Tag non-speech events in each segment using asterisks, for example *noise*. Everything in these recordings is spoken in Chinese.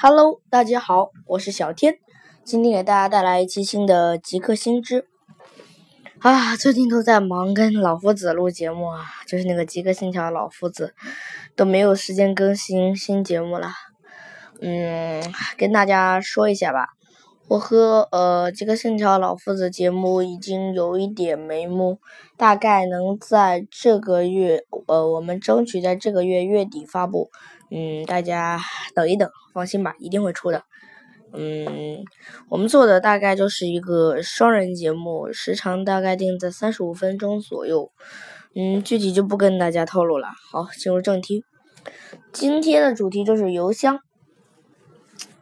Hello，大家好，我是小天，今天给大家带来一期新的极客新知。啊，最近都在忙跟老夫子录节目啊，就是那个极客星条老夫子，都没有时间更新新节目了。嗯，跟大家说一下吧，我和呃极客星条老夫子节目已经有一点眉目，大概能在这个月，呃，我们争取在这个月月底发布。嗯，大家等一等，放心吧，一定会出的。嗯，我们做的大概就是一个双人节目，时长大概定在三十五分钟左右。嗯，具体就不跟大家透露了。好，进入正题，今天的主题就是邮箱。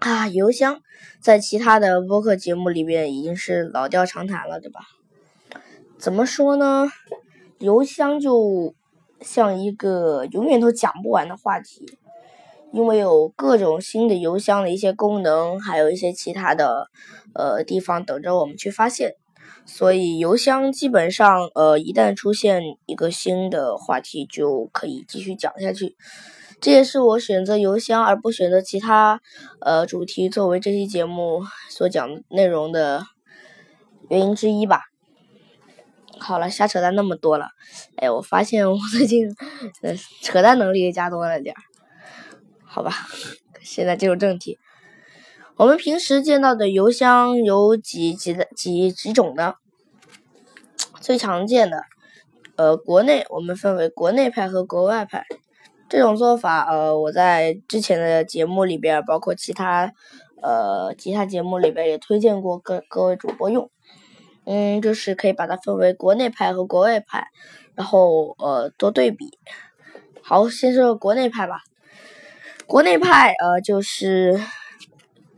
啊，邮箱在其他的播客节目里边已经是老调常谈了，对吧？怎么说呢？邮箱就像一个永远都讲不完的话题。因为有各种新的邮箱的一些功能，还有一些其他的呃地方等着我们去发现，所以邮箱基本上呃一旦出现一个新的话题，就可以继续讲下去。这也是我选择邮箱而不选择其他呃主题作为这期节目所讲内容的原因之一吧。好了，瞎扯淡那么多了，哎，我发现我最近呃 *laughs* 扯淡能力也加多了点儿。好吧，现在进入正题。我们平时见到的邮箱有几几的几几种呢？最常见的，呃，国内我们分为国内派和国外派。这种做法，呃，我在之前的节目里边，包括其他呃其他节目里边也推荐过各各位主播用。嗯，就是可以把它分为国内派和国外派，然后呃多对比。好，先说国内派吧。国内派呃就是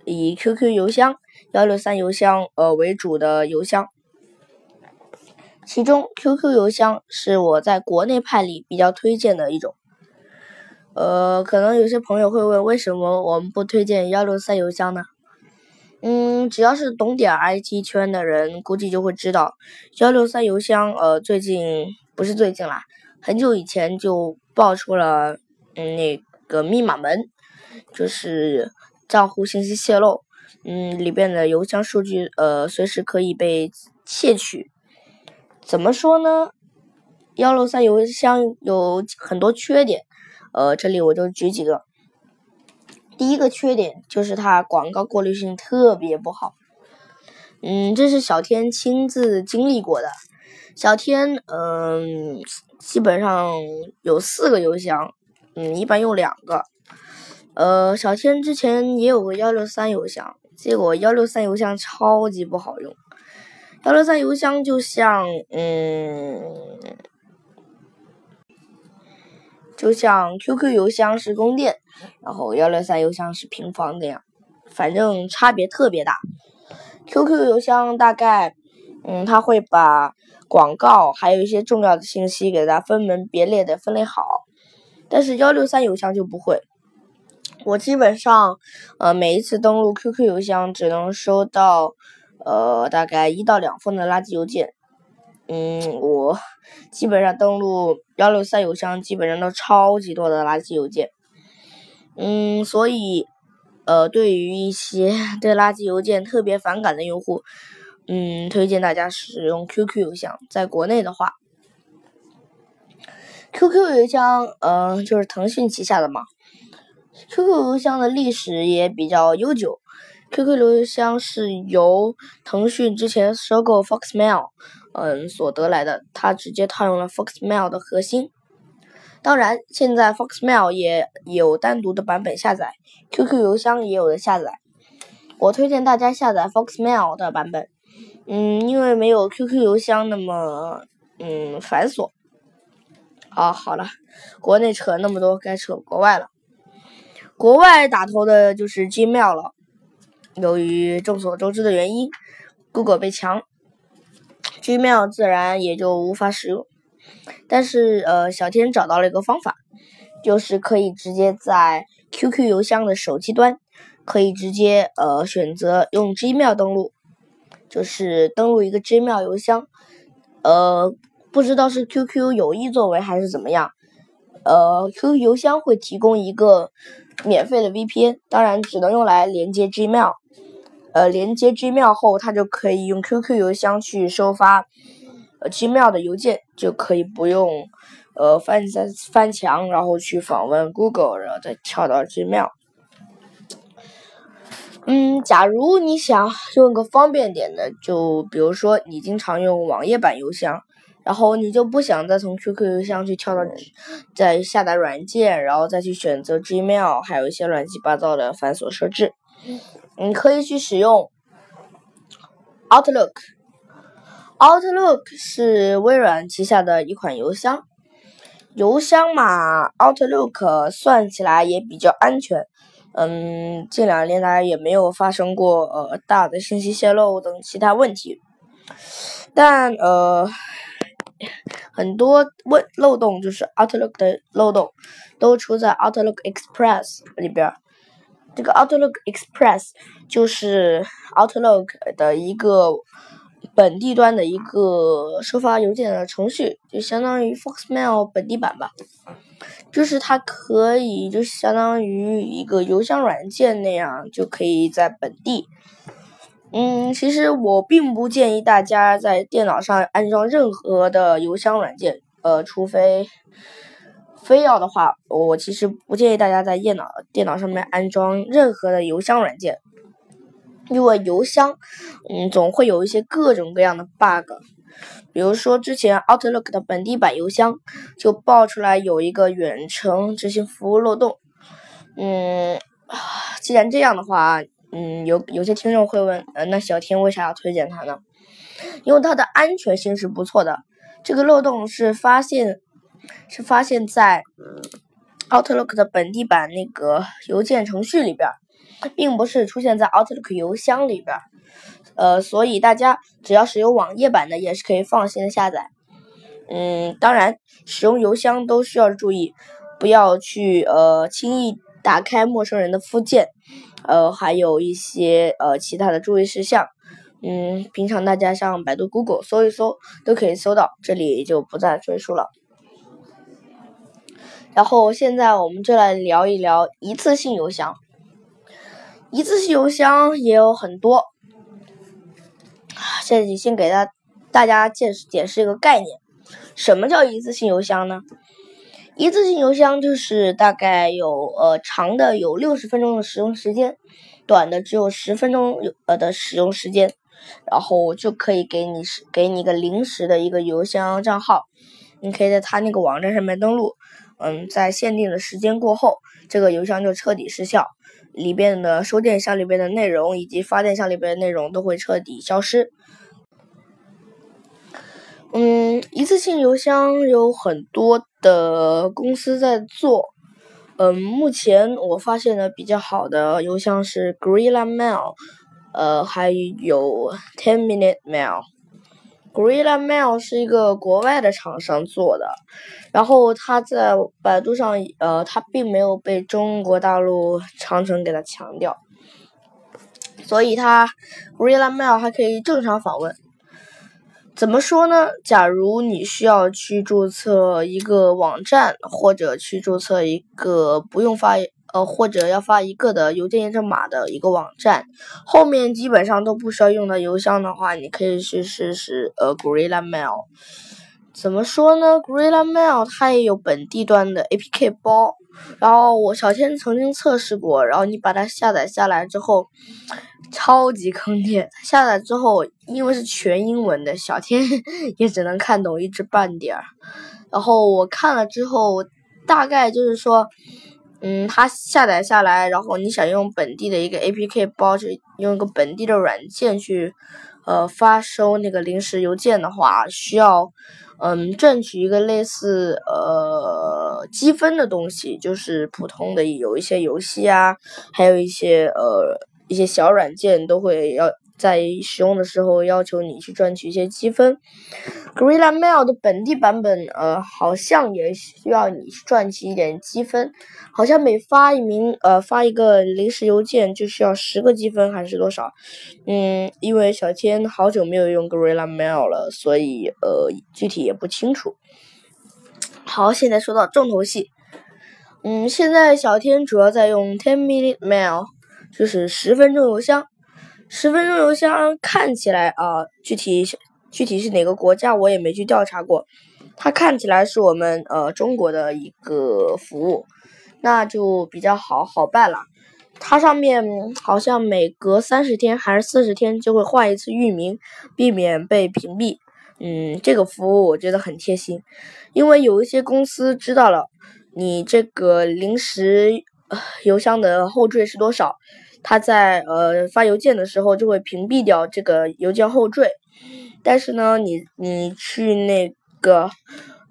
以 QQ 邮箱、幺六三邮箱呃为主的邮箱，其中 QQ 邮箱是我在国内派里比较推荐的一种。呃，可能有些朋友会问，为什么我们不推荐幺六三邮箱呢？嗯，只要是懂点 IT 圈的人，估计就会知道，幺六三邮箱呃最近不是最近啦，很久以前就爆出了嗯那。个密码门就是账户信息泄露，嗯，里边的邮箱数据呃随时可以被窃取。怎么说呢？幺六三邮箱有很多缺点，呃，这里我就举几个。第一个缺点就是它广告过滤性特别不好，嗯，这是小天亲自经历过的。小天嗯，基本上有四个邮箱。嗯，一般用两个。呃，小天之前也有个幺六三邮箱，结果幺六三邮箱超级不好用。幺六三邮箱就像，嗯，就像 QQ 邮箱是供电，然后幺六三邮箱是平房那样，反正差别特别大。QQ 邮箱大概，嗯，他会把广告还有一些重要的信息给它分门别类的分类好。但是幺六三邮箱就不会，我基本上，呃，每一次登录 QQ 邮箱只能收到，呃，大概一到两封的垃圾邮件。嗯，我基本上登录幺六三邮箱，基本上都超级多的垃圾邮件。嗯，所以，呃，对于一些对垃圾邮件特别反感的用户，嗯，推荐大家使用 QQ 邮箱。在国内的话。QQ 邮箱，嗯，就是腾讯旗下的嘛。QQ 邮箱的历史也比较悠久。QQ 邮箱是由腾讯之前收购 Foxmail，嗯，所得来的。它直接套用了 Foxmail 的核心。当然，现在 Foxmail 也有单独的版本下载，QQ 邮箱也有的下载。我推荐大家下载 Foxmail 的版本，嗯，因为没有 QQ 邮箱那么，嗯，繁琐。啊，好了，国内扯那么多，该扯国外了。国外打头的就是 Gmail 了。由于众所周知的原因，Google 被强，Gmail 自然也就无法使用。但是，呃，小天找到了一个方法，就是可以直接在 QQ 邮箱的手机端，可以直接呃选择用 Gmail 登录，就是登录一个 Gmail 邮箱，呃。不知道是 QQ 有意作为还是怎么样，呃，QQ 邮箱会提供一个免费的 VPN，当然只能用来连接 Gmail。呃，连接 Gmail 后，它就可以用 QQ 邮箱去收发 Gmail 的邮件，就可以不用呃翻翻翻墙，然后去访问 Google，然后再跳到 Gmail。嗯，假如你想用个方便点的，就比如说你经常用网页版邮箱，然后你就不想再从 QQ 邮箱去跳到再下载软件，然后再去选择 Gmail，还有一些乱七八糟的繁琐设置。你可以去使用 Outlook。Outlook 是微软旗下的一款邮箱，邮箱嘛，Outlook 算起来也比较安全。嗯，近两年来也没有发生过呃大的信息泄露等其他问题，但呃很多问漏洞就是 Outlook 的漏洞都出在 Outlook Express 里边。这个 Outlook Express 就是 Outlook 的一个本地端的一个收发邮件的程序，就相当于 Foxmail 本地版吧。就是它可以，就相当于一个邮箱软件那样，就可以在本地。嗯，其实我并不建议大家在电脑上安装任何的邮箱软件，呃，除非。非要的话，我其实不建议大家在电脑电脑上面安装任何的邮箱软件，因为邮箱，嗯，总会有一些各种各样的 bug。比如说，之前 Outlook 的本地版邮箱就爆出来有一个远程执行服务漏洞。嗯，既然这样的话，嗯，有有些听众会问，呃，那小天为啥要推荐它呢？因为它的安全性是不错的，这个漏洞是发现。是发现在 Outlook 的本地版那个邮件程序里边，并不是出现在 Outlook 邮箱里边。呃，所以大家只要使用网页版的，也是可以放心的下载。嗯，当然，使用邮箱都需要注意，不要去呃轻易打开陌生人的附件，呃，还有一些呃其他的注意事项。嗯，平常大家上百度、Google 搜一搜，都可以搜到，这里就不再赘述了。然后现在我们就来聊一聊一次性邮箱。一次性邮箱也有很多，现在先给大大家解释解释一个概念：什么叫一次性邮箱呢？一次性邮箱就是大概有呃长的有六十分钟的使用时间，短的只有十分钟有呃的使用时间，然后就可以给你是给你一个临时的一个邮箱账号，你可以在他那个网站上面登录。嗯，在限定的时间过后，这个邮箱就彻底失效，里边的收件箱里边的内容以及发电箱里边的内容都会彻底消失。嗯，一次性邮箱有很多的公司在做。嗯，目前我发现的比较好的邮箱是 Gorilla Mail，呃，还有 Ten Minute Mail。Gorilla Mail 是一个国外的厂商做的，然后它在百度上，呃，它并没有被中国大陆长城给它强调，所以它 Gorilla Mail 还可以正常访问。怎么说呢？假如你需要去注册一个网站，或者去注册一个不用发。呃，或者要发一个的邮件验证码的一个网站，后面基本上都不需要用到邮箱的话，你可以去试试呃，Gorilla Mail。怎么说呢？Gorilla Mail 它也有本地端的 APK 包，然后我小天曾经测试过，然后你把它下载下来之后，超级坑爹。下载之后，因为是全英文的，小天 *laughs* 也只能看懂一知半点儿。然后我看了之后，大概就是说。嗯，它下载下来，然后你想用本地的一个 APK 包，就用一个本地的软件去，呃，发收那个临时邮件的话，需要，嗯，赚取一个类似呃积分的东西，就是普通的有一些游戏啊，还有一些呃一些小软件都会要。在使用的时候，要求你去赚取一些积分。Gorilla Mail 的本地版本，呃，好像也需要你去赚取一点积分。好像每发一名，呃，发一个临时邮件就需要十个积分，还是多少？嗯，因为小天好久没有用 Gorilla Mail 了，所以呃，具体也不清楚。好，现在说到重头戏嗯，现在小天主要在用 Ten Minute Mail，就是十分钟邮箱。十分钟邮箱看起来啊，具体具体是哪个国家我也没去调查过。它看起来是我们呃中国的一个服务，那就比较好好办了。它上面好像每隔三十天还是四十天就会换一次域名，避免被屏蔽。嗯，这个服务我觉得很贴心，因为有一些公司知道了你这个临时邮箱的后缀是多少。他在呃发邮件的时候就会屏蔽掉这个邮件后缀，但是呢，你你去那个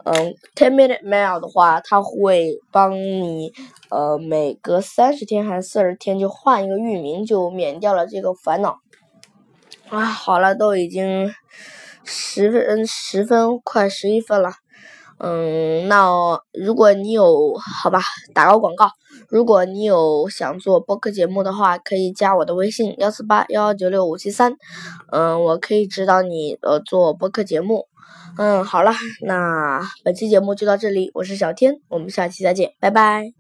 嗯 Ten Minute Mail 的话，他会帮你呃每隔三十天还是四十天就换一个域名，就免掉了这个烦恼。啊，好了，都已经十分十分快十一分了。嗯，那如果你有好吧，打个广告。如果你有想做播客节目的话，可以加我的微信幺四八幺幺九六五七三。嗯，我可以指导你呃做播客节目。嗯，好了，那本期节目就到这里，我是小天，我们下期再见，拜拜。